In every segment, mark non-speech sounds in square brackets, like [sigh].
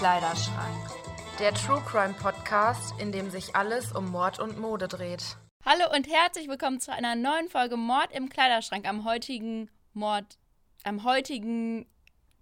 Kleiderschrank. Der True Crime Podcast, in dem sich alles um Mord und Mode dreht. Hallo und herzlich willkommen zu einer neuen Folge Mord im Kleiderschrank am heutigen Mord, am heutigen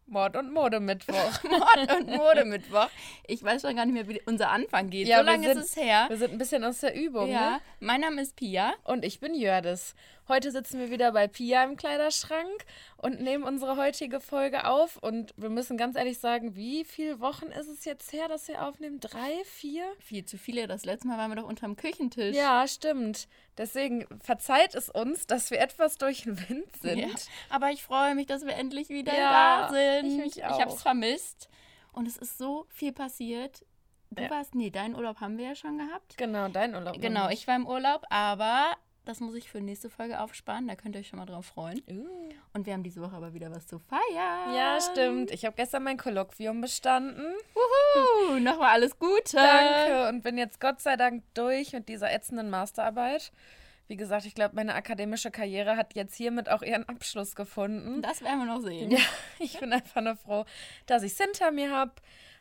Mord und Modemittwoch. [laughs] Mord und Modemittwoch. Ich weiß schon gar nicht mehr, wie unser Anfang geht. Ja, so lange sind- ist es her. Wir sind ein bisschen aus der Übung, Ja, ne? mein Name ist Pia. Und ich bin Jördis. Heute sitzen wir wieder bei Pia im Kleiderschrank und nehmen unsere heutige Folge auf. Und wir müssen ganz ehrlich sagen, wie viele Wochen ist es jetzt her, dass wir aufnehmen? Drei, vier? Viel zu viele. Das letzte Mal waren wir doch unterm Küchentisch. Ja, stimmt. Deswegen verzeiht es uns, dass wir etwas durch den Wind sind. Ja. Aber ich freue mich, dass wir endlich wieder Ja, da sind. ich mich Ich habe auch. es vermisst. Und es ist so viel passiert. Du Ja. warst, nee, deinen Urlaub haben wir ja schon gehabt. Genau, dein Urlaub. Genau, ich war im Urlaub, aber das muss ich für nächste Folge aufsparen. Da könnt ihr euch schon mal drauf freuen. Uh. Und wir haben diese Woche aber wieder was zu feiern. Ja, stimmt. Ich habe gestern mein Kolloquium bestanden. Wuhu, [laughs] nochmal alles Gute. Danke. Und bin jetzt Gott sei Dank durch mit dieser ätzenden Masterarbeit. Wie gesagt, ich glaube, meine akademische Karriere hat jetzt hiermit auch ihren Abschluss gefunden. Das werden wir noch sehen. Ja, [laughs] ich bin einfach nur froh, dass ich es hinter mir habe.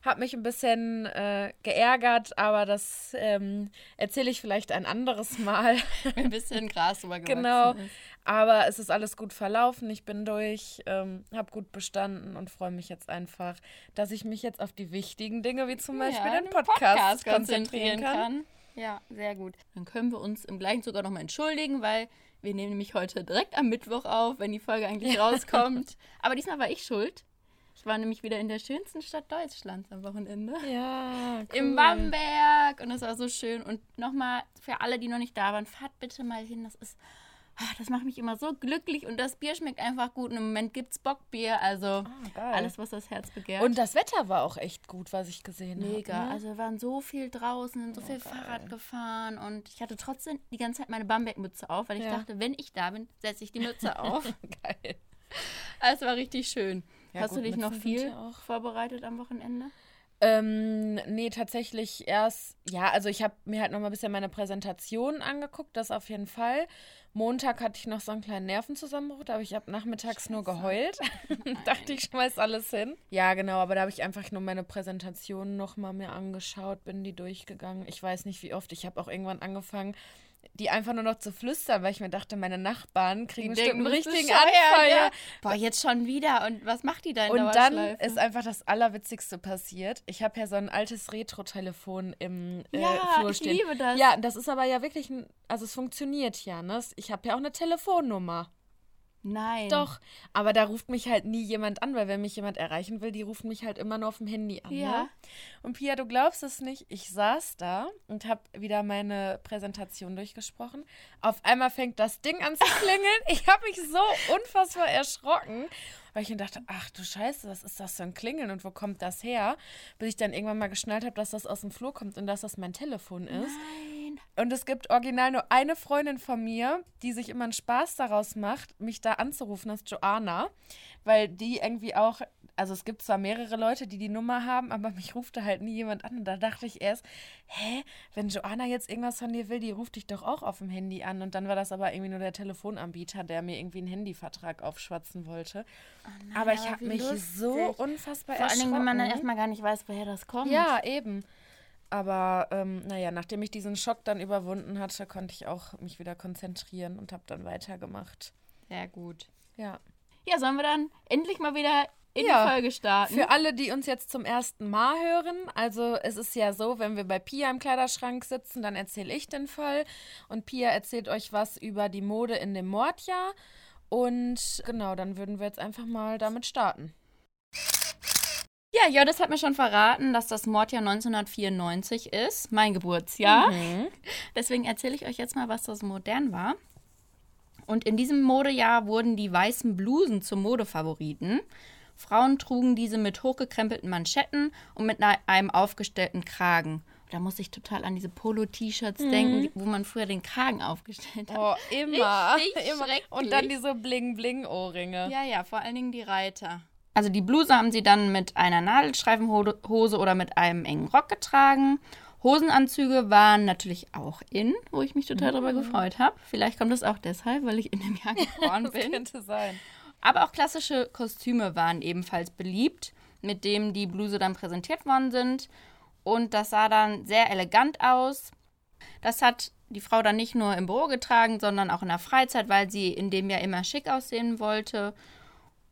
Hab mich ein bisschen äh, geärgert, aber das ähm, erzähle ich vielleicht ein anderes Mal. [laughs] Ein bisschen Gras drüber gewachsen genau. ist. Aber es ist alles gut verlaufen. Ich bin durch, ähm, habe gut bestanden und freue mich jetzt einfach, dass ich mich jetzt auf die wichtigen Dinge, wie zum Beispiel Ja, den Podcast, konzentrieren kann. Ja, sehr gut. Dann können wir uns im gleichen sogar nochmal entschuldigen, weil wir nehmen nämlich heute direkt am Mittwoch auf, wenn die Folge eigentlich [laughs] rauskommt. Aber diesmal war ich schuld. Ich war nämlich wieder in der schönsten Stadt Deutschlands am Wochenende. Ja, [laughs] cool. Im Bamberg. Und das war so schön. Und nochmal für alle, die noch nicht da waren, fahrt bitte mal hin. Das ist, ah, das macht mich immer so glücklich. Und das Bier schmeckt einfach gut. Und im Moment gibt es Bockbier. Also geil. alles, was das Herz begehrt. Und das Wetter war auch echt gut, was ich gesehen habe. Mega. Ne? Also wir waren so viel draußen, so viel Fahrrad gefahren und ich hatte trotzdem die ganze Zeit meine Bamberg-Mütze auf, weil ich Ja. dachte, wenn ich da bin, setze ich die Mütze [laughs] auf. Geil. Also, es war richtig schön. Ja, Hast gut, du dich noch viel vorbereitet am Wochenende? Ähm, nee, tatsächlich erst, ja, also ich habe mir halt noch mal ein bisschen meine Präsentation angeguckt, das auf jeden Fall. Montag hatte ich noch so einen kleinen Nervenzusammenbruch, habe ich ab nachmittags nur geheult. [laughs] [laughs] Dachte ich, schmeiß alles hin. Ja, genau, aber da habe ich einfach nur meine Präsentation noch mal mir angeschaut, bin die durchgegangen. Ich weiß nicht, wie oft. Ich habe auch irgendwann angefangen, die einfach nur noch zu flüstern, weil ich mir dachte, meine Nachbarn kriegen bestimmt einen richtigen Anfall. ja. Ja. Boah, jetzt schon wieder. Und was macht die da in Und dann ist einfach das Allerwitzigste passiert. Ich habe ja so ein altes Retro-Telefon im äh, Ja, Flur ich stehen. liebe das. Ja, das ist aber ja wirklich ein, also es funktioniert ja, ne? Ich habe ja auch eine Telefonnummer. Nein. Doch, aber da ruft mich halt nie jemand an, weil wenn mich jemand erreichen will, die rufen mich halt immer nur auf dem Handy an. Ja. Ne? Und Pia, du glaubst es nicht, ich saß da und habe wieder meine Präsentation durchgesprochen. Auf einmal fängt das Ding an zu klingeln. ich habe mich so unfassbar erschrocken, weil ich mir dachte, ach du Scheiße, was ist das für ein Klingeln und wo kommt das her? Bis ich dann irgendwann mal geschnallt habe, dass das aus dem Flur kommt und dass das mein Telefon ist. Nein. Und es gibt original nur eine Freundin von mir, die sich immer einen Spaß daraus macht, mich da anzurufen, das ist Joanna. Weil die irgendwie auch, also es gibt zwar mehrere Leute, die die Nummer haben, aber mich ruft da halt nie jemand an. Und da dachte ich erst, hä, wenn Joanna jetzt irgendwas von dir will, die ruft dich doch auch auf dem Handy an. Und dann war das aber irgendwie nur der Telefonanbieter, der mir irgendwie einen Handyvertrag aufschwatzen wollte. aber ich aber habe wie mich lustig. so unfassbar Vor allen Dingen, wenn man dann erschrocken. erstmal gar nicht weiß, woher das kommt. Ja, eben. Aber ähm, naja, nachdem ich diesen Schock dann überwunden hatte, konnte ich auch mich wieder konzentrieren und habe dann weitergemacht. Sehr gut. Ja. Ja, sollen wir dann endlich mal wieder in Ja, die Folge starten? Für alle, die uns jetzt zum ersten Mal hören, also es ist ja so, wenn wir bei Pia im Kleiderschrank sitzen, dann erzähle ich den Fall und Pia erzählt euch was über die Mode in dem Mordjahr. Und genau, dann würden wir jetzt einfach mal damit starten. Ja, Jodis hat mir schon verraten, dass das Mordjahr 1994 ist, mein Geburtsjahr. Mhm. [laughs] Deswegen erzähle ich euch jetzt mal, was das modern war. Und in diesem Modejahr wurden die weißen Blusen zum Modefavoriten. Frauen trugen diese mit hochgekrempelten Manschetten und mit ne- einem aufgestellten Kragen. Da muss ich total an diese Polo-T-Shirts denken, die- wo man früher den Kragen aufgestellt hat. Oh, immer. [laughs] Richtig immer. [laughs] Und dann diese Bling-Bling-Ohrringe. Ja, ja, vor allen Dingen die Reiter. Also die Bluse haben sie dann mit einer Nadelstreifenhose oder mit einem engen Rock getragen. Hosenanzüge waren natürlich auch in, wo ich mich total darüber gefreut habe. Vielleicht kommt es auch deshalb, weil ich in dem Jahr [laughs] geboren Das bin. könnte sein. Aber auch klassische Kostüme waren ebenfalls beliebt. mit dem die Bluse dann präsentiert worden sind. Und das sah dann sehr elegant aus. Das hat die Frau dann nicht nur im Büro getragen, sondern auch in der Freizeit, weil sie in dem Jahr immer schick aussehen wollte.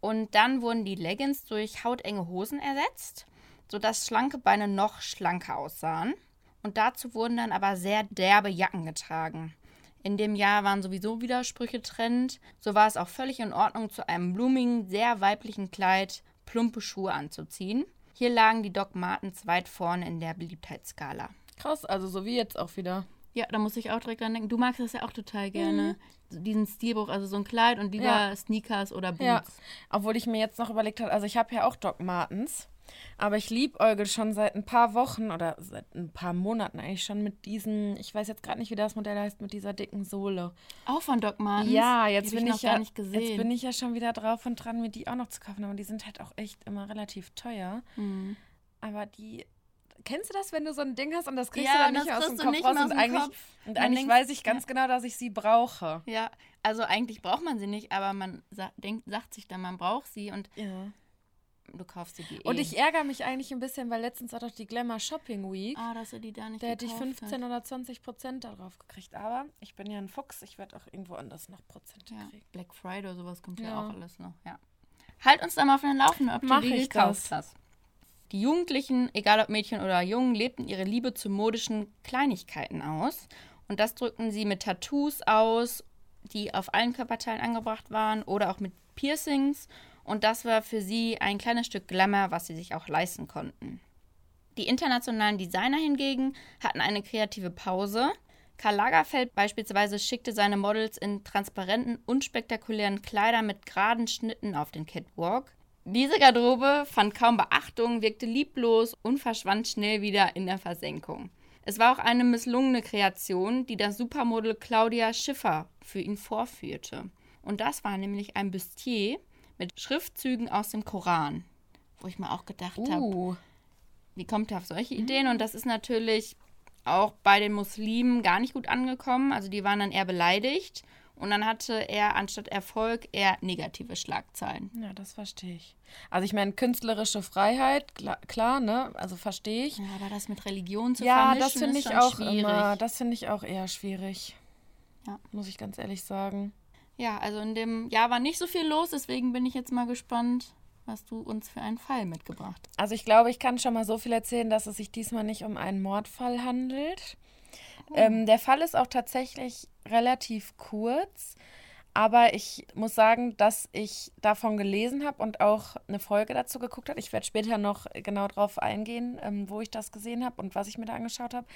Und dann wurden die Leggings durch hautenge Hosen ersetzt, sodass schlanke Beine noch schlanker aussahen. Und dazu wurden dann aber sehr derbe Jacken getragen. In dem Jahr waren sowieso Widersprüche Trend. So war es auch völlig in Ordnung, zu einem blumigen, sehr weiblichen Kleid plumpe Schuhe anzuziehen. Hier lagen die Doc Martens weit vorne in der Beliebtheitsskala. Krass, also so wie jetzt auch wieder. Ja, da muss ich auch direkt dran denken. Du magst das ja auch total gerne. Mhm. Diesen Stilbruch, also so ein Kleid und lieber ja. Sneakers oder Boots. Ja. Obwohl ich mir jetzt noch überlegt habe, also ich habe ja auch Doc Martens. Aber ich liebäugel schon seit ein paar Wochen oder seit ein paar Monaten eigentlich schon mit diesen, ich weiß jetzt gerade nicht, wie das Modell heißt, mit dieser dicken Sohle. Auch von Doc Martens? Ja, jetzt bin ich, ich ja, jetzt bin ich ja schon wieder drauf und dran, mir die auch noch zu kaufen. Aber die sind halt auch echt immer relativ teuer. Mhm. Aber die kennst du das, wenn du so ein Ding hast und das kriegst ja, du dann nicht aus dem Kopf raus und eigentlich, Kopf. und eigentlich weiß ich ganz ja. genau, dass ich sie brauche. Ja, also eigentlich braucht man sie nicht, aber man sa denkt, sagt sich dann, man braucht sie und ja. du kaufst sie die eh. Und ich ärgere mich eigentlich ein bisschen, weil letztens war doch die Glamour Shopping Week. Ah, dass er die da nicht Da hätte ich 15 hat. oder 20 Prozent darauf gekriegt, aber ich bin ja ein Fuchs, ich werde auch irgendwo anders noch Prozent ja. kriegen. Black Friday oder sowas kommt ja. auch alles noch, ja. Halt uns da mal auf den Laufenden, ob Mach du die gekauft hast. Die Jugendlichen, egal ob Mädchen oder Jungen, lebten ihre Liebe zu modischen Kleinigkeiten aus. Und das drückten sie mit Tattoos aus, die auf allen Körperteilen angebracht waren oder auch mit Piercings. Und das war für sie ein kleines Stück Glamour, was sie sich auch leisten konnten. Die internationalen Designer hingegen hatten eine kreative Pause. Karl Lagerfeld beispielsweise schickte seine Models in transparenten, unspektakulären Kleidern mit geraden Schnitten auf den Catwalk. Diese Garderobe fand kaum Beachtung, wirkte lieblos und verschwand schnell wieder in der Versenkung. Es war auch eine misslungene Kreation, die das Supermodel Claudia Schiffer für ihn vorführte. Und das war nämlich ein Bustier mit Schriftzügen aus dem Koran, wo ich mir auch gedacht uh. habe, wie kommt er auf solche Ideen? Und das ist natürlich auch bei den Muslimen gar nicht gut angekommen. Also die waren dann eher beleidigt und dann hatte er anstatt Erfolg eher negative Schlagzeilen. Ja, das verstehe ich. Also ich meine, künstlerische Freiheit, klar, klar, ne? Also verstehe ich. Ja, aber das mit Religion zu ja, vermischen, das finde ich auch schwierig. immer. Das finde ich auch eher schwierig. Ja. Muss ich ganz ehrlich sagen. Ja, also in dem Jahr war nicht so viel los, deswegen bin ich jetzt mal gespannt, was du uns für einen Fall mitgebracht hast. Also ich glaube, ich kann schon mal so viel erzählen, dass es sich diesmal nicht um einen Mordfall handelt. Ähm, der Fall ist auch tatsächlich relativ kurz, aber ich muss sagen, dass ich davon gelesen habe und auch eine Folge dazu geguckt habe. Ich werde später noch genau darauf eingehen, ähm, wo ich das gesehen habe und was ich mir da angeschaut habe.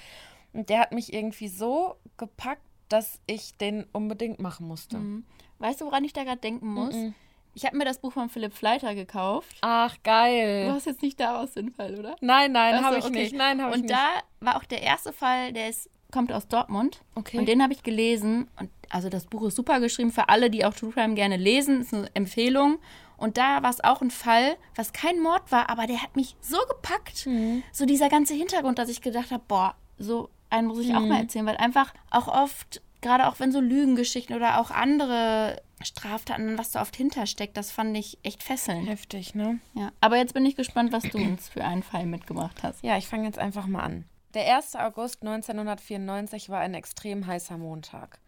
Und der hat mich irgendwie so gepackt, dass ich den unbedingt machen musste. Mhm. Weißt du, woran ich da gerade denken muss? Mhm. Ich habe mir das Buch von Philipp Fleiter gekauft. Ach, geil. Du hast jetzt nicht daraus den Fall, oder? Nein, nein, habe ich okay. nicht. Nein, habe ich nicht. Und da war auch der erste Fall, der ist kommt aus Dortmund. Okay. Und den habe ich gelesen. Und also das Buch ist super geschrieben für alle, die auch True Crime gerne lesen. Ist eine Empfehlung. Und da war es auch ein Fall, was kein Mord war, aber der hat mich so gepackt. Mhm. So dieser ganze Hintergrund, dass ich gedacht habe, boah, so einen muss ich mhm. auch mal erzählen, weil einfach auch oft, gerade auch wenn so Lügengeschichten oder auch andere Straftaten, was da oft hintersteckt, das fand ich echt fesselnd. Heftig, ne? Ja. Aber jetzt bin ich gespannt, was du uns für einen Fall mitgebracht hast. Ja, ich fange jetzt einfach mal an. Der 1. August 1994 war ein extrem heißer Montag.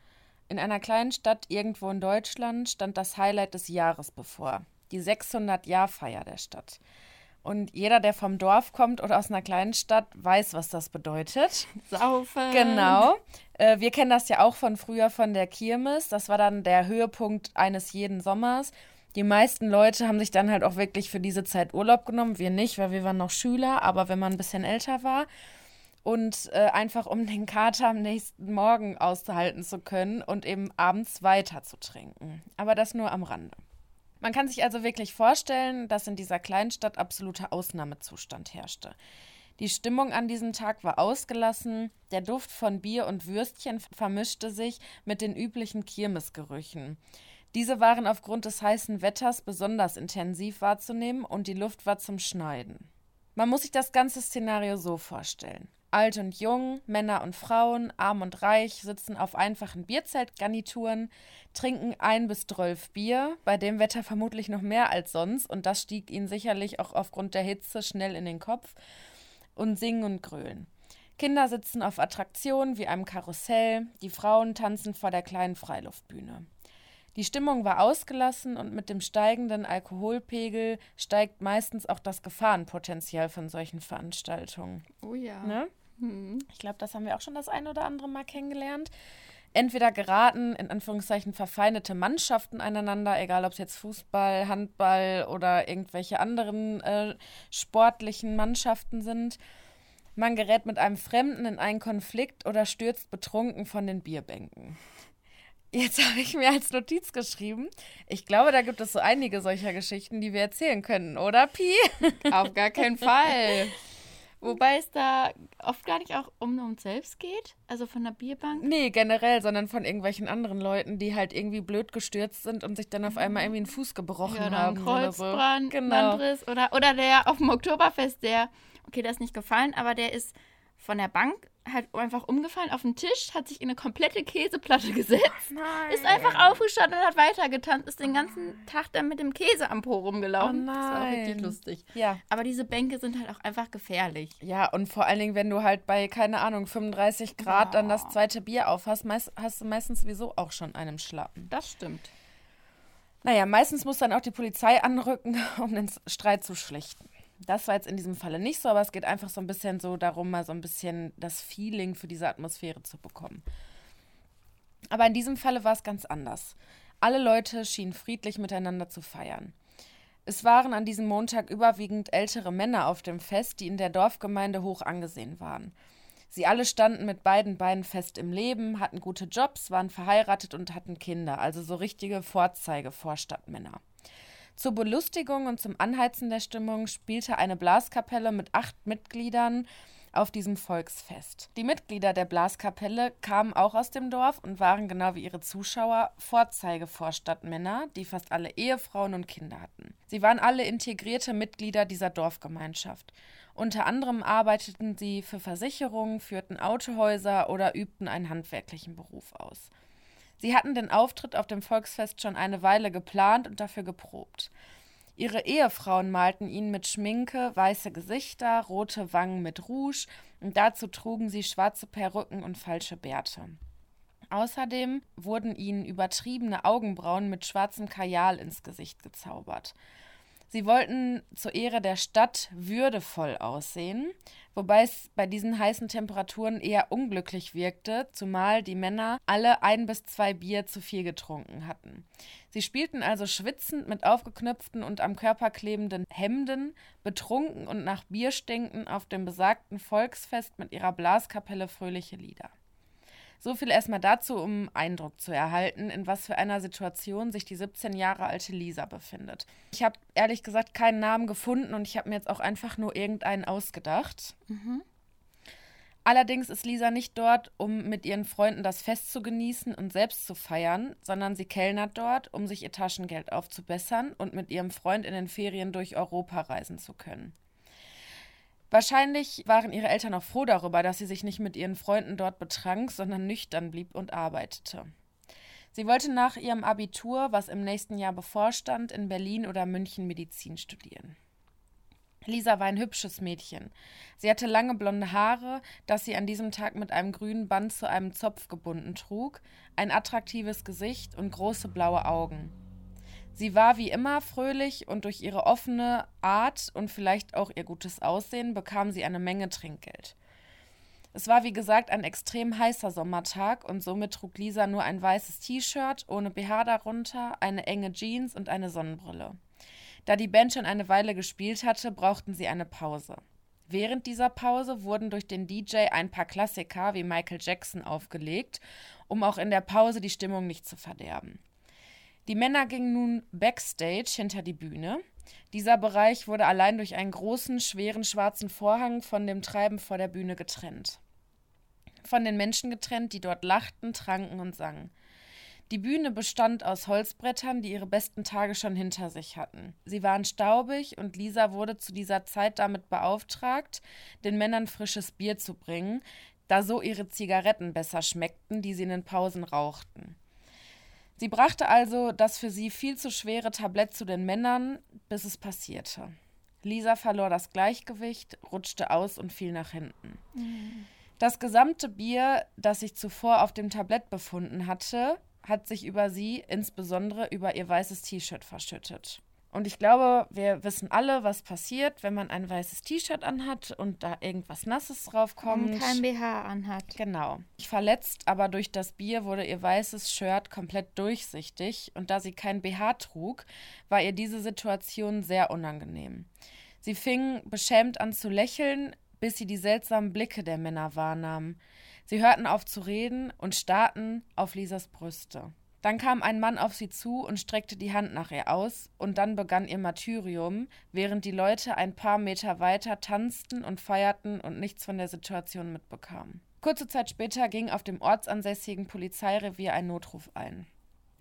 In einer kleinen Stadt irgendwo in Deutschland stand das Highlight des Jahres bevor, die 600-Jahr-Feier der Stadt. Und jeder, der vom Dorf kommt oder aus einer kleinen Stadt, weiß, was das bedeutet. [laughs] Saufen. Genau. Äh, wir kennen das ja auch von früher von der Kirmes. Das war dann der Höhepunkt eines jeden Sommers. Die meisten Leute haben sich dann halt auch wirklich für diese Zeit Urlaub genommen. Wir nicht, weil wir waren noch Schüler, aber wenn man ein bisschen älter war und äh, einfach um den Kater am nächsten Morgen auszuhalten zu können und eben abends weiter zu trinken. Aber das nur am Rande. Man kann sich also wirklich vorstellen, dass in dieser Kleinstadt absoluter Ausnahmezustand herrschte. Die Stimmung an diesem Tag war ausgelassen, der Duft von Bier und Würstchen vermischte sich mit den üblichen Kirmesgerüchen. Diese waren aufgrund des heißen Wetters besonders intensiv wahrzunehmen und die Luft war zum Schneiden. Man muss sich das ganze Szenario so vorstellen. Alt und jung, Männer und Frauen, arm und reich sitzen auf einfachen Bierzeltgarnituren, trinken ein bis zwölf Bier, bei dem Wetter vermutlich noch mehr als sonst und das stieg ihnen sicherlich auch aufgrund der Hitze schnell in den Kopf und singen und grölen. Kinder sitzen auf Attraktionen wie einem Karussell, die Frauen tanzen vor der kleinen Freiluftbühne. Die Stimmung war ausgelassen und mit dem steigenden Alkoholpegel steigt meistens auch das Gefahrenpotenzial von solchen Veranstaltungen. Oh ja. Ne? Hm. Ich glaube, das haben wir auch schon das ein oder andere Mal kennengelernt. Entweder geraten in Anführungszeichen verfeindete Mannschaften aneinander, egal ob es jetzt Fußball, Handball oder irgendwelche anderen äh, sportlichen Mannschaften sind. Man gerät mit einem Fremden in einen Konflikt oder stürzt betrunken von den Bierbänken. Jetzt habe ich mir als Notiz geschrieben. Ich glaube, da gibt es so einige solcher Geschichten, die wir erzählen können, oder Pi? [laughs] Auf gar keinen Fall. Wobei es da oft gar nicht auch um uns selbst geht, also von der Bierbank. Nee, generell, sondern von irgendwelchen anderen Leuten, die halt irgendwie blöd gestürzt sind und sich dann auf einmal irgendwie einen Fuß gebrochen ja, oder haben. Kreuzbrand, oder so. Genau. Landriss oder, oder der auf dem Oktoberfest, der, okay, der ist nicht gefallen, aber der ist von der Bank halt einfach umgefallen auf den Tisch, hat sich in eine komplette Käseplatte [laughs] gesetzt, nein. ist einfach aufgestanden und hat weitergetanzt, ist den ganzen Tag dann mit dem Käse am Po rumgelaufen. Oh das war auch richtig lustig. Ja. Aber diese Bänke sind halt auch einfach gefährlich. Ja, und vor allen Dingen, wenn du halt bei, keine Ahnung, 35 Grad oh. dann das zweite Bier auf hast, meist, hast du meistens sowieso auch schon einen Schlappen. Das stimmt. Naja, meistens muss dann auch die Polizei anrücken, [laughs] um den Streit zu schlichten. Das war jetzt in diesem Falle nicht so, aber es geht einfach so ein bisschen so darum, mal so ein bisschen das Feeling für diese Atmosphäre zu bekommen. Aber in diesem Falle war es ganz anders. Alle Leute schienen friedlich miteinander zu feiern. Es waren an diesem Montag überwiegend ältere Männer auf dem Fest, die in der Dorfgemeinde hoch angesehen waren. Sie alle standen mit beiden Beinen fest im Leben, hatten gute Jobs, waren verheiratet und hatten Kinder, also so richtige Vorzeige-Vorstadtmänner. Zur Belustigung und zum Anheizen der Stimmung spielte eine Blaskapelle mit acht Mitgliedern auf diesem Volksfest. Die Mitglieder der Blaskapelle kamen auch aus dem Dorf und waren genau wie ihre Zuschauer Vorzeigevorstadtmänner, die fast alle Ehefrauen und Kinder hatten. Sie waren alle integrierte Mitglieder dieser Dorfgemeinschaft. Unter anderem arbeiteten sie für Versicherungen, führten Autohäuser oder übten einen handwerklichen Beruf aus. Sie hatten den Auftritt auf dem Volksfest schon eine Weile geplant und dafür geprobt. Ihre Ehefrauen malten ihnen mit Schminke weiße Gesichter, rote Wangen mit Rouge und dazu trugen sie schwarze Perücken und falsche Bärte. Außerdem wurden ihnen übertriebene Augenbrauen mit schwarzem Kajal ins Gesicht gezaubert. Sie wollten zur Ehre der Stadt würdevoll aussehen, wobei es bei diesen heißen Temperaturen eher unglücklich wirkte, zumal die Männer alle ein bis zwei Bier zu viel getrunken hatten. Sie spielten also schwitzend mit aufgeknöpften und am Körper klebenden Hemden, betrunken und nach Bier stinkend auf dem besagten Volksfest mit ihrer Blaskapelle fröhliche Lieder. So viel erstmal dazu, um Eindruck zu erhalten, in was für einer Situation sich die 17 Jahre alte Lisa befindet. Ich habe ehrlich gesagt keinen Namen gefunden und ich habe mir jetzt auch einfach nur irgendeinen ausgedacht. Mhm. Allerdings ist Lisa nicht dort, um mit ihren Freunden das Fest zu genießen und selbst zu feiern, sondern sie kellnert dort, um sich ihr Taschengeld aufzubessern und mit ihrem Freund in den Ferien durch Europa reisen zu können. Wahrscheinlich waren ihre Eltern auch froh darüber, dass sie sich nicht mit ihren Freunden dort betrank, sondern nüchtern blieb und arbeitete. Sie wollte nach ihrem Abitur, was im nächsten Jahr bevorstand, in Berlin oder München Medizin studieren. Lisa war ein hübsches Mädchen. Sie hatte lange blonde Haare, das sie an diesem Tag mit einem grünen Band zu einem Zopf gebunden trug, ein attraktives Gesicht und große blaue Augen. Sie war wie immer fröhlich und durch ihre offene Art und vielleicht auch ihr gutes Aussehen bekam sie eine Menge Trinkgeld. Es war wie gesagt ein extrem heißer Sommertag und somit trug Lisa nur ein weißes T-Shirt ohne BH darunter, eine enge Jeans und eine Sonnenbrille. Da die Band schon eine Weile gespielt hatte, brauchten sie eine Pause. Während dieser Pause wurden durch den DJ ein paar Klassiker wie Michael Jackson aufgelegt, um auch in der Pause die Stimmung nicht zu verderben. Die Männer gingen nun backstage hinter die Bühne. Dieser Bereich wurde allein durch einen großen, schweren schwarzen Vorhang von dem Treiben vor der Bühne getrennt. Von den Menschen getrennt, die dort lachten, tranken und sangen. Die Bühne bestand aus Holzbrettern, die ihre besten Tage schon hinter sich hatten. Sie waren staubig und Lisa wurde zu dieser Zeit damit beauftragt, den Männern frisches Bier zu bringen, da so ihre Zigaretten besser schmeckten, die sie in den Pausen rauchten. Sie brachte also das für sie viel zu schwere Tablett zu den Männern, bis es passierte. Lisa verlor das Gleichgewicht, rutschte aus und fiel nach hinten. Das gesamte Bier, das sich zuvor auf dem Tablett befunden hatte, hat sich über sie, insbesondere über ihr weißes T-Shirt, verschüttet. Und ich glaube, wir wissen alle, was passiert, wenn man ein weißes T-Shirt anhat und da irgendwas Nasses draufkommt. Und kein BH anhat. Genau. Verletzt, aber durch das Bier wurde ihr weißes Shirt komplett durchsichtig und da sie kein BH trug, war ihr diese Situation sehr unangenehm. Sie fing beschämt an zu lächeln, bis sie die seltsamen Blicke der Männer wahrnahm. Sie hörten auf zu reden und starrten auf Lisas Brüste. Dann kam ein Mann auf sie zu und streckte die Hand nach ihr aus, und dann begann ihr Martyrium, während die Leute ein paar Meter weiter tanzten und feierten und nichts von der Situation mitbekamen. Kurze Zeit später ging auf dem ortsansässigen Polizeirevier ein Notruf ein.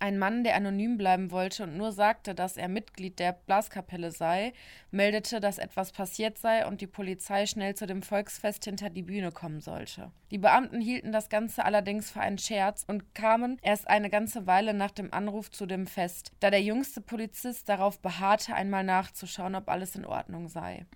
Ein Mann, der anonym bleiben wollte und nur sagte, dass er Mitglied der Blaskapelle sei, meldete, dass etwas passiert sei und die Polizei schnell zu dem Volksfest hinter die Bühne kommen sollte. Die Beamten hielten das Ganze allerdings für einen Scherz und kamen erst eine ganze Weile nach dem Anruf zu dem Fest, da der jüngste Polizist darauf beharrte, einmal nachzuschauen, ob alles in Ordnung sei.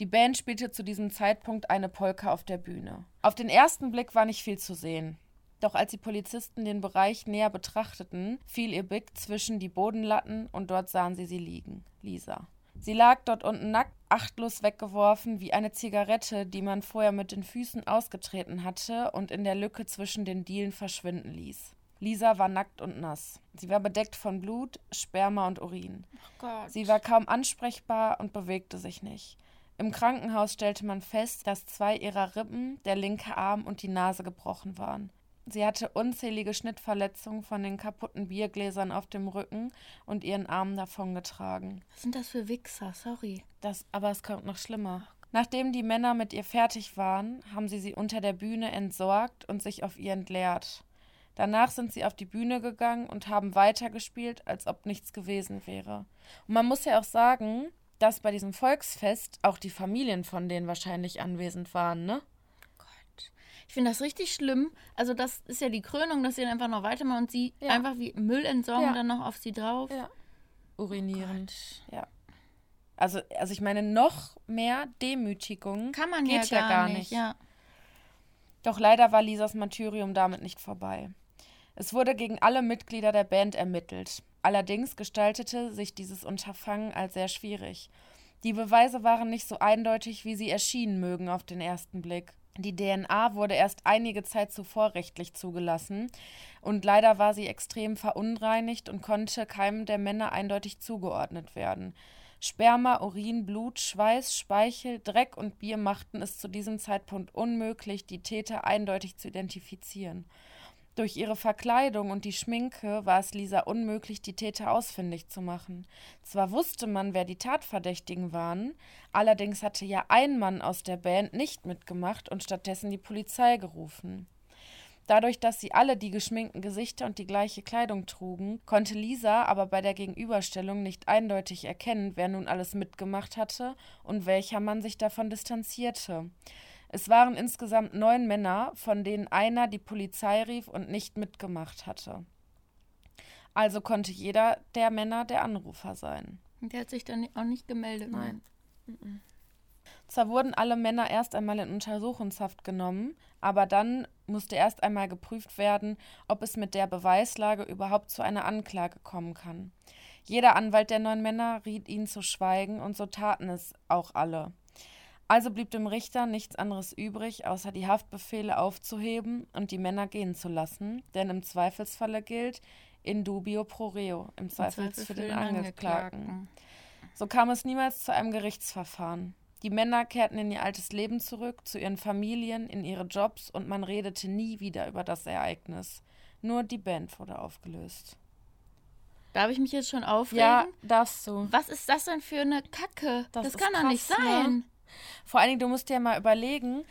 Die Band spielte zu diesem Zeitpunkt eine Polka auf der Bühne. Auf den ersten Blick war nicht viel zu sehen. Doch als die Polizisten den Bereich näher betrachteten, fiel ihr Blick zwischen die Bodenlatten und dort sahen sie sie liegen. Lisa. Sie lag dort unten nackt, achtlos weggeworfen, wie eine Zigarette, die man vorher mit den Füßen ausgetreten hatte und in der Lücke zwischen den Dielen verschwinden ließ. Lisa war nackt und nass. Sie war bedeckt von Blut, Sperma und Urin. Oh sie war kaum ansprechbar und bewegte sich nicht. Im Krankenhaus stellte man fest, dass zwei ihrer Rippen, der linke Arm und die Nase gebrochen waren. Sie hatte unzählige Schnittverletzungen von den kaputten Biergläsern auf dem Rücken und ihren Armen davongetragen. Was sind das für Wichser? Sorry. Das, aber es kommt noch schlimmer. Nachdem die Männer mit ihr fertig waren, haben sie sie unter der Bühne entsorgt und sich auf ihr entleert. Danach sind sie auf die Bühne gegangen und haben weitergespielt, als ob nichts gewesen wäre. Und man muss ja auch sagen, dass bei diesem Volksfest auch die Familien von denen wahrscheinlich anwesend waren, ne? Ich finde das richtig schlimm. Also, das ist ja die Krönung, dass sie dann einfach noch weitermachen und sie ja. einfach wie Müll entsorgen ja. dann noch auf sie drauf. Ja. Urinierend. Oh ja. Also, also ich meine, noch mehr Demütigung kann man geht ja gar, gar nicht. nicht. Ja. Doch leider war Lisas Martyrium damit nicht vorbei. Es wurde gegen alle Mitglieder der Band ermittelt. Allerdings gestaltete sich dieses Unterfangen als sehr schwierig. Die Beweise waren nicht so eindeutig, wie sie erschienen mögen auf den ersten Blick. Die DNA wurde erst einige Zeit zuvor rechtlich zugelassen und leider war sie extrem verunreinigt und konnte keinem der Männer eindeutig zugeordnet werden. Sperma, Urin, Blut, Schweiß, Speichel, Dreck und Bier machten es zu diesem Zeitpunkt unmöglich, die Täter eindeutig zu identifizieren. Durch ihre Verkleidung und die Schminke war es Lisa unmöglich, die Täter ausfindig zu machen. Zwar wusste man, wer die Tatverdächtigen waren, allerdings hatte ja ein Mann aus der Band nicht mitgemacht und stattdessen die Polizei gerufen. Dadurch, dass sie alle die geschminkten Gesichter und die gleiche Kleidung trugen, konnte Lisa aber bei der Gegenüberstellung nicht eindeutig erkennen, wer nun alles mitgemacht hatte und welcher Mann sich davon distanzierte. Es waren insgesamt neun Männer, von denen einer die Polizei rief und nicht mitgemacht hatte. Also konnte jeder der Männer der Anrufer sein. Der hat sich dann auch nicht gemeldet. Nein. nein. Zwar wurden alle Männer erst einmal in Untersuchungshaft genommen, aber dann musste erst einmal geprüft werden, ob es mit der Beweislage überhaupt zu einer Anklage kommen kann. Jeder Anwalt der neun Männer riet ihnen zu schweigen, und so taten es auch alle. Also blieb dem Richter nichts anderes übrig, außer die Haftbefehle aufzuheben und die Männer gehen zu lassen, denn im Zweifelsfalle gilt in dubio pro reo, im Zweifel für den Angeklagten. So kam es niemals zu einem Gerichtsverfahren. Die Männer kehrten in ihr altes Leben zurück, zu ihren Familien, in ihre Jobs und man redete nie wieder über das Ereignis. Nur die Band wurde aufgelöst. Darf ich mich jetzt schon aufregen? Ja, darfst du. Was ist das denn für eine Kacke? Das, das kann doch nicht sein. Ne? Vor allen Dingen, du musst dir mal überlegen,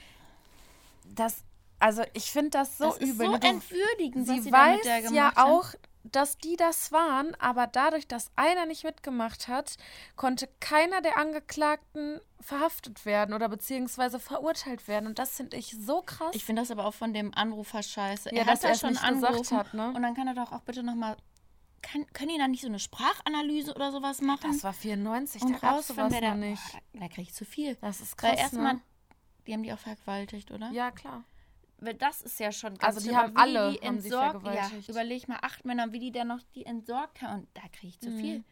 dass, also ich finde das so das ist übel. so ne? Du- entwürdigend, sie sie weiß ja haben. auch, dass die das waren, aber dadurch, dass einer nicht mitgemacht hat, konnte keiner der Angeklagten verhaftet werden oder beziehungsweise verurteilt werden. Und das finde ich so krass. Ich finde das aber auch von dem Anrufer scheiße. Ja, er dass hat da er schon angerufen hat, ne? und dann kann er doch auch bitte nochmal, kann, können die da nicht so eine Sprachanalyse oder sowas machen? das war 94, und da wer noch der, nicht. Boah, da kriege ich zu viel. Das ist krass, Weil erstmal, ne? die haben die auch vergewaltigt, oder? Ja, klar. Weil das ist ja schon Also die haben alle- die haben sie vergewaltigt. Ja, überleg mal, acht Männer, wie die dann noch die entsorgt haben. Und da kriege ich zu Mhm. viel.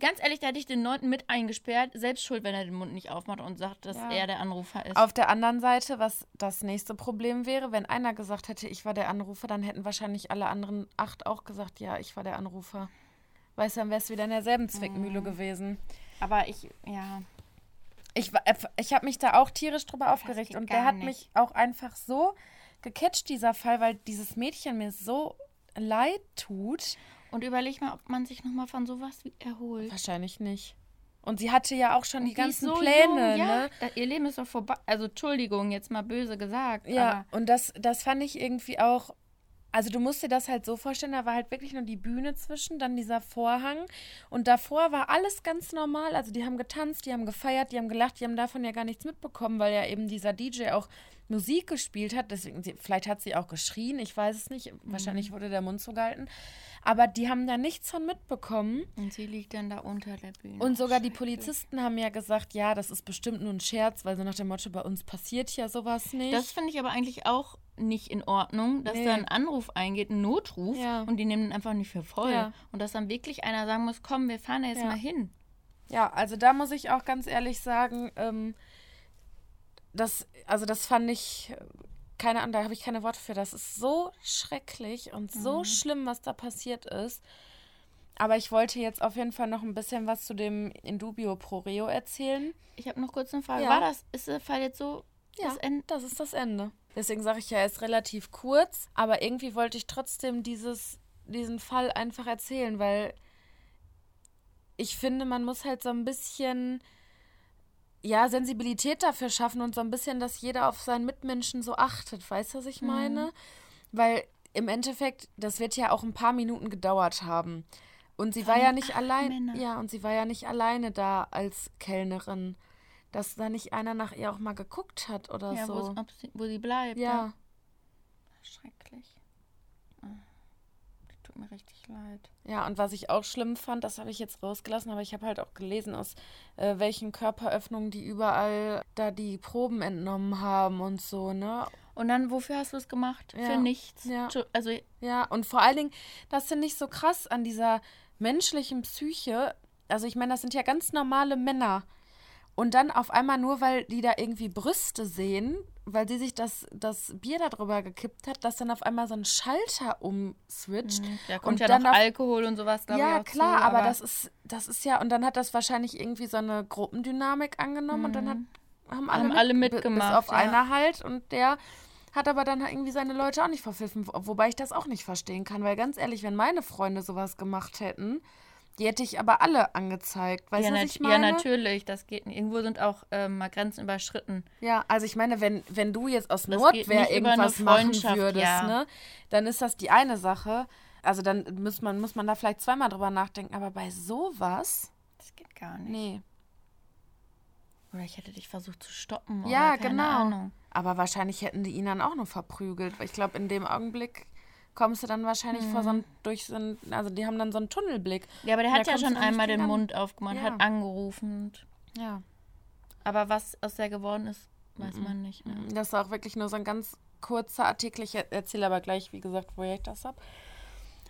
Ganz ehrlich, da hätte ich den Neunten mit eingesperrt. Selbst schuld, wenn er den Mund nicht aufmacht und sagt, dass Ja. er der Anrufer ist. Auf der anderen Seite, was das nächste Problem wäre, wenn einer gesagt hätte, ich war der Anrufer, dann hätten wahrscheinlich alle anderen acht auch gesagt, ja, ich war der Anrufer. Weißt du, dann wäre es wieder in derselben Zwickmühle Mhm. gewesen. Aber ich, ja. Ich, äh, ich habe mich da auch tierisch drüber aufgeregt und der hat nicht. mich auch einfach so gecatcht, dieser Fall, weil dieses Mädchen mir so leid tut. Und überleg mal, ob man sich nochmal von sowas erholt. Wahrscheinlich nicht. Und sie hatte ja auch schon die ist ganzen so Pläne, jung, ja. ne? Da, ihr Leben ist doch vorbei. Also, Entschuldigung, jetzt mal böse gesagt. Ja, und das, das fand ich irgendwie auch. Also du musst dir das halt so vorstellen, da war halt wirklich nur die Bühne zwischen, dann dieser Vorhang und davor war alles ganz normal. Also die haben getanzt, die haben gefeiert, die haben gelacht, die haben davon ja gar nichts mitbekommen, weil ja eben dieser DJ auch Musik gespielt hat. Deswegen, vielleicht hat sie auch geschrien, ich weiß es nicht. Wahrscheinlich wurde der Mund zugehalten. Aber die haben da nichts von mitbekommen. Und sie liegt dann da unter der Bühne. Und sogar die. Polizisten haben ja gesagt, ja, das ist bestimmt nur ein Scherz, weil so nach dem Motto, bei uns passiert ja sowas nicht. Das finde ich aber eigentlich auch nicht in Ordnung, dass Nee. da ein Anruf eingeht, ein Notruf, Ja. und die nehmen den einfach nicht für voll. Ja. Und dass dann wirklich einer sagen muss, komm, wir fahren da jetzt Ja. mal hin. Ja, also da muss ich auch ganz ehrlich sagen, ähm, das, also das fand ich, keine Ahnung, da habe ich keine Worte für. Das ist so schrecklich und so Mhm. schlimm, was da passiert ist. Aber ich wollte jetzt auf jeden Fall noch ein bisschen was zu dem Indubio Pro Reo erzählen. Ich habe noch kurz eine Frage. Ja. War das, ist der Fall jetzt so Ja, das Ende? das ist das Ende. Deswegen sage ich ja, er ist relativ kurz, aber irgendwie wollte ich trotzdem dieses, diesen Fall einfach erzählen, weil ich finde, man muss halt so ein bisschen ja, Sensibilität dafür schaffen und so ein bisschen, dass jeder auf seinen Mitmenschen so achtet. Weißt du, was ich meine? Weil im Endeffekt, das wird ja auch ein paar Minuten gedauert haben. Und sie war ja nicht allein. Ja, und sie war ja nicht alleine da als Kellnerin. Dass da nicht einer nach ihr auch mal geguckt hat oder Ja, so. sie, wo sie bleibt. ja. Schrecklich. Ah, tut mir richtig leid. Ja, und was ich auch schlimm fand, das habe ich jetzt rausgelassen, aber ich habe halt auch gelesen, aus äh, welchen Körperöffnungen die überall da die Proben entnommen haben und so, ne? Und dann, wofür hast du es gemacht? Ja. Für nichts. Ja. Also, Ja, und vor allen Dingen, das finde ich so krass an dieser menschlichen Psyche. Also ich meine, das sind ja ganz normale Männer. Und dann auf einmal nur, weil die da irgendwie Brüste sehen, weil sie sich das, das Bier da drüber gekippt hat, dass dann auf einmal so ein Schalter umswitcht. da kommt Und ja dann noch auf- Alkohol und sowas, glaube ich. Ja, klar, zu, aber, das ist, das ist ja, und dann hat das wahrscheinlich irgendwie so eine Gruppendynamik angenommen und dann hat, haben alle, Mhm. Haben alle mit- mitgemacht, Bis auf ja. einer halt und der hat aber dann irgendwie seine Leute auch nicht verpfiffen, wo- wobei ich das auch nicht verstehen kann, weil ganz ehrlich, wenn meine Freunde sowas gemacht hätten, die hätte ich aber alle angezeigt, weißt ja, du, was ich ja, meine? natürlich, das geht nicht. Irgendwo sind auch ähm, mal Grenzen überschritten. Ja, also ich meine, wenn, wenn du jetzt aus Das eine irgendwas machen würdest, ja. ne, dann ist das die eine Sache. Also dann muss man, muss man da vielleicht zweimal drüber nachdenken, aber bei sowas, Das geht gar nicht. nee. Oder ich hätte dich versucht zu stoppen. Ja, genau. Ahnung. Aber wahrscheinlich hätten die ihn dann auch nur verprügelt. Weil ich glaube, in dem Augenblick kommst du dann wahrscheinlich vor so ein, durch so ein, also die haben dann so einen Tunnelblick. Ja, aber der hat ja schon einmal den an. Mund aufgemacht, Ja. hat angerufen. Ja. aber was aus der geworden ist, weiß man nicht. Ne? Das ist auch wirklich nur so ein ganz kurzer Artikel. Ich er- erzähle aber gleich, wie gesagt, woher ich das habe.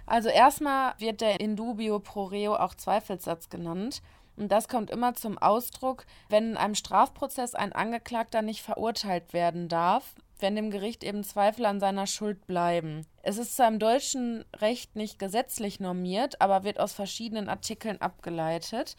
Also erstmal wird der Indubio pro reo auch Zweifelssatz genannt. Und das kommt immer zum Ausdruck, wenn in einem Strafprozess ein Angeklagter nicht verurteilt werden darf, wenn dem Gericht eben Zweifel an seiner Schuld bleiben. Es ist zwar im deutschen Recht nicht gesetzlich normiert, aber wird aus verschiedenen Artikeln abgeleitet.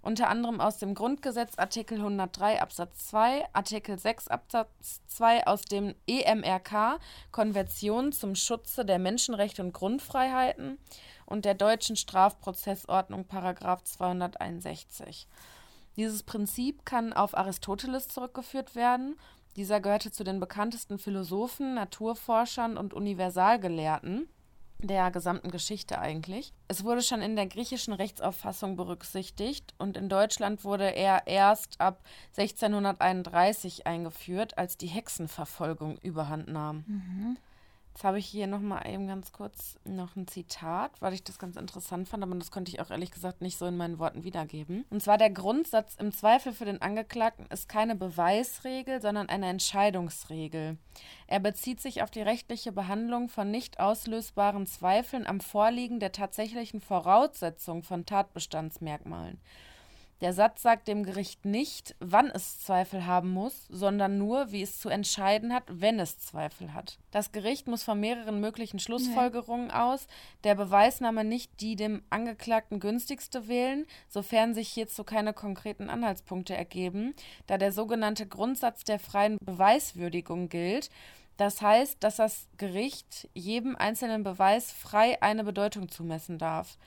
Unter anderem aus dem Grundgesetz Artikel 103 Absatz 2, Artikel 6 Absatz 2 aus dem EMRK Konvention zum Schutze der Menschenrechte und Grundfreiheiten und der deutschen Strafprozessordnung Paragraph 261. Dieses Prinzip kann auf Aristoteles zurückgeführt werden, Dieser gehörte zu den bekanntesten Philosophen, Naturforschern und Universalgelehrten der gesamten Geschichte eigentlich. Es wurde schon in der griechischen Rechtsauffassung berücksichtigt und in Deutschland wurde er erst ab 1631 eingeführt, als die Hexenverfolgung überhand nahm. Mhm. Jetzt habe ich hier nochmal eben ganz kurz noch ein Zitat, weil ich das ganz interessant fand, aber das konnte ich auch ehrlich gesagt nicht so in meinen Worten wiedergeben. Und zwar der Grundsatz im Zweifel für den Angeklagten ist keine Beweisregel, sondern eine Entscheidungsregel. Er bezieht sich auf die rechtliche Behandlung von nicht auslösbaren Zweifeln am Vorliegen der tatsächlichen Voraussetzung von Tatbestandsmerkmalen. Der Satz sagt dem Gericht nicht, wann es Zweifel haben muss, sondern nur, wie es zu entscheiden hat, wenn es Zweifel hat. Das Gericht muss von mehreren möglichen Schlussfolgerungen nee. aus der Beweisnahme nicht die dem Angeklagten günstigste wählen, sofern sich hierzu keine konkreten Anhaltspunkte ergeben, da der sogenannte Grundsatz der freien Beweiswürdigung gilt. Das heißt, dass das Gericht jedem einzelnen Beweis frei eine Bedeutung zumessen darf.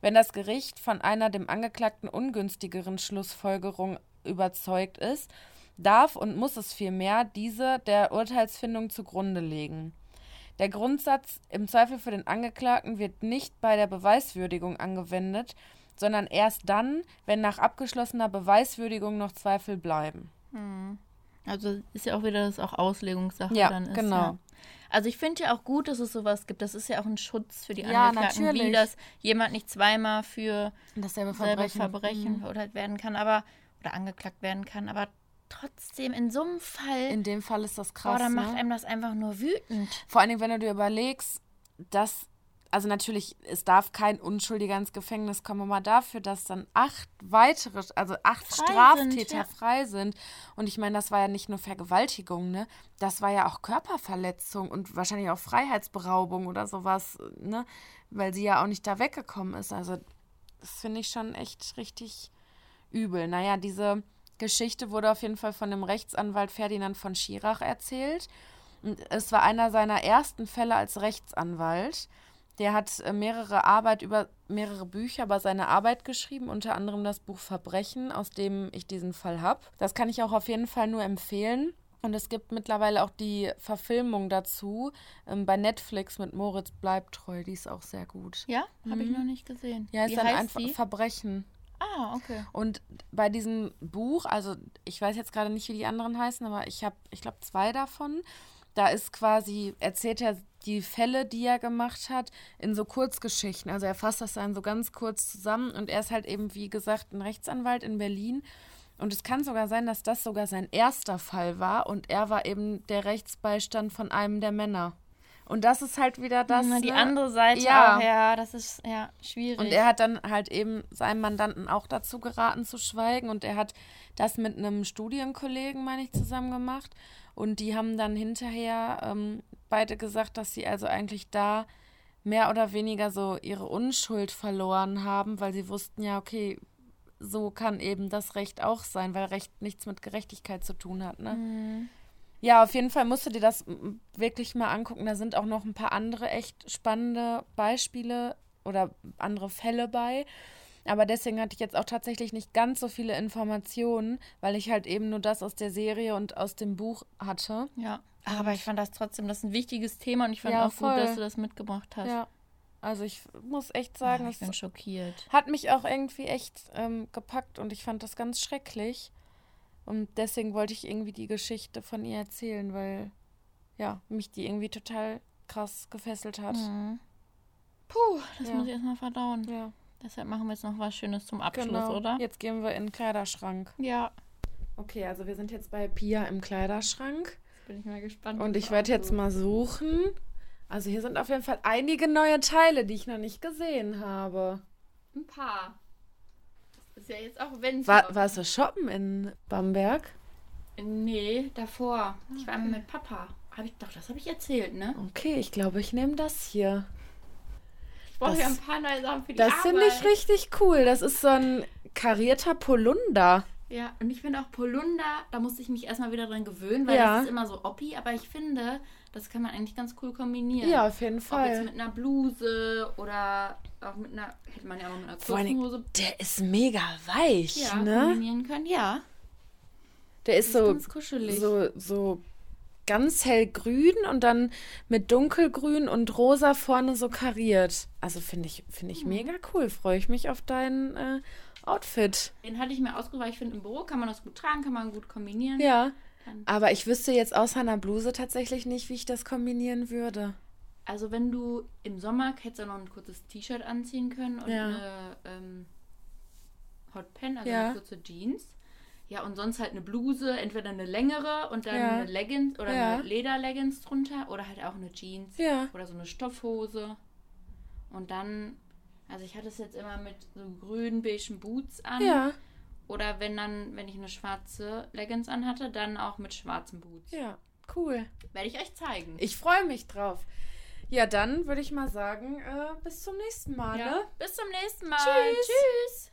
Wenn das Gericht von einer dem Angeklagten ungünstigeren Schlussfolgerung überzeugt ist, darf und muss es vielmehr diese der Urteilsfindung zugrunde legen. Der Grundsatz im Zweifel für den Angeklagten wird nicht bei der Beweiswürdigung angewendet, sondern erst dann, wenn nach abgeschlossener Beweiswürdigung noch Zweifel bleiben. Hm. Also ist ja auch wieder das auch Auslegungssache ja, dann ist. Genau. Ja. Also ich finde ja auch gut, dass es sowas gibt. Das ist ja auch ein Schutz für die ja, Angeklagten, natürlich. wie dass jemand nicht zweimal für dasselbe Verbrechen, Verbrechen mhm. verurteilt werden kann, aber oder angeklagt werden kann. Aber trotzdem in so einem Fall. In dem Fall ist das krass. Boah, dann ne? macht einem das einfach nur wütend. Vor allen Dingen, wenn du dir überlegst, dass also natürlich, es darf kein Unschuldiger ins Gefängnis kommen, aber dafür, dass dann acht weitere, also acht frei Straftäter sind, ja. frei sind. Und ich meine, das war ja nicht nur Vergewaltigung, ne? Das war ja auch Körperverletzung und wahrscheinlich auch Freiheitsberaubung oder sowas, ne? Weil sie ja auch nicht da weggekommen ist. Also, das finde ich schon echt richtig übel. Naja, diese Geschichte wurde auf jeden Fall von dem Rechtsanwalt Ferdinand von Schirach erzählt. Und es war einer seiner ersten Fälle als Rechtsanwalt. Der hat äh, mehrere Arbeit über mehrere Bücher über seine Arbeit geschrieben, unter anderem das Buch Verbrechen, aus dem ich diesen Fall habe. Das kann ich auch auf jeden Fall nur empfehlen. Und es gibt mittlerweile auch die Verfilmung dazu ähm, bei Netflix mit Moritz Bleibtreu. Die ist auch sehr gut. Ja, habe mhm. ich noch nicht gesehen. Ja, ist Wie dann einfach? Verbrechen. Ah, okay. Und bei diesem Buch, also ich weiß jetzt gerade nicht, wie die anderen heißen, aber ich habe, ich glaube, zwei davon. Da ist quasi, erzählt er die Fälle, die er gemacht hat, in so Kurzgeschichten. Also er fasst das dann so ganz kurz zusammen und er ist halt eben, wie gesagt, ein Rechtsanwalt in Berlin. Und es kann sogar sein, dass das sogar sein erster Fall war und er war eben der Rechtsbeistand von einem der Männer. Und das ist halt wieder das. Na, die ne? andere Seite ja. auch, ja, das ist ja schwierig. Und er hat dann halt eben seinem Mandanten auch dazu geraten zu schweigen und er hat das mit einem Studienkollegen, meine ich, zusammen gemacht. Und die haben dann hinterher ähm, beide gesagt, dass sie also eigentlich da mehr oder weniger so ihre Unschuld verloren haben, weil sie wussten ja, okay, so kann eben das Recht auch sein, weil Recht nichts mit Gerechtigkeit zu tun hat. Ne? Mhm. Ja, auf jeden Fall musst du dir das wirklich mal angucken. Da sind auch noch ein paar andere echt spannende Beispiele oder andere Fälle bei. Aber deswegen hatte ich jetzt auch tatsächlich nicht ganz so viele Informationen, weil ich halt eben nur das aus der Serie und aus dem Buch hatte. Ja, aber ich fand das trotzdem, das ist ein wichtiges Thema und ich fand ja, auch voll. gut, dass du das mitgebracht hast. Ja. Also ich muss echt sagen, oh, ich bin schockiert. Hat mich auch irgendwie echt ähm, gepackt und ich fand das ganz schrecklich. Und deswegen wollte ich irgendwie die Geschichte von ihr erzählen, weil ja, mich die irgendwie total krass gefesselt hat. Mhm. Puh, das ja. muss ich erstmal verdauen. Ja. Deshalb machen wir jetzt noch was Schönes zum Abschluss, genau. oder? Jetzt gehen wir in den Kleiderschrank. Ja. Okay, also wir sind jetzt bei Pia im Kleiderschrank. Jetzt bin ich mal gespannt. Und ich werde jetzt mal suchen. Also hier sind auf jeden Fall einige neue Teile, die ich noch nicht gesehen habe. Ein paar. Ist ja jetzt auch wenn War, warst du shoppen in Bamberg? Nee, davor. Ich war immer mit Papa. Hab ich, doch, das habe ich erzählt, ne? Okay, ich glaube, ich nehme das hier brauche ja ein paar neue Sachen für die Das finde ich richtig cool. Das ist so ein karierter Polunder. Ja, und ich finde auch Polunder, da musste ich mich erstmal wieder dran gewöhnen, weil ja. das ist immer so oppi, aber ich finde, das kann man eigentlich ganz cool kombinieren. Ja, auf jeden Fall. Ob jetzt mit einer Bluse oder auch mit einer, hätte man ja auch mit einer Hose. Der ist mega weich, ja, ne? kombinieren können, ja. Der ist, ist so, ganz kuschelig. so, so ganz hellgrün und dann mit dunkelgrün und rosa vorne so kariert. Also finde ich, finde ich mega cool. Freue ich mich auf dein äh, Outfit. Den hatte ich mir ausgesucht, weil ich finde, im Büro kann man das gut tragen, kann man gut kombinieren. Ja. Dann- Aber ich wüsste jetzt außer einer Bluse tatsächlich nicht, wie ich das kombinieren würde. Also wenn du im Sommer hättest du noch ein kurzes T-Shirt anziehen können und Ja. eine ähm, Hot Pen, also Ja. eine kurze Jeans. Ja, und sonst halt eine Bluse, entweder eine längere und dann Ja. eine Leggings oder Ja. eine Lederleggings drunter oder halt auch eine Jeans Ja. oder so eine Stoffhose. Und dann, also ich hatte es jetzt immer mit so grün beigen Boots an. Ja. Oder wenn dann, wenn ich eine schwarze Leggings anhatte, dann auch mit schwarzen Boots. Ja. Cool. Werde ich euch zeigen. Ich freue mich drauf. Ja, dann würde ich mal sagen, äh, bis zum nächsten Mal. ja. Ne? Bis zum nächsten Mal. Tschüss. Tschüss.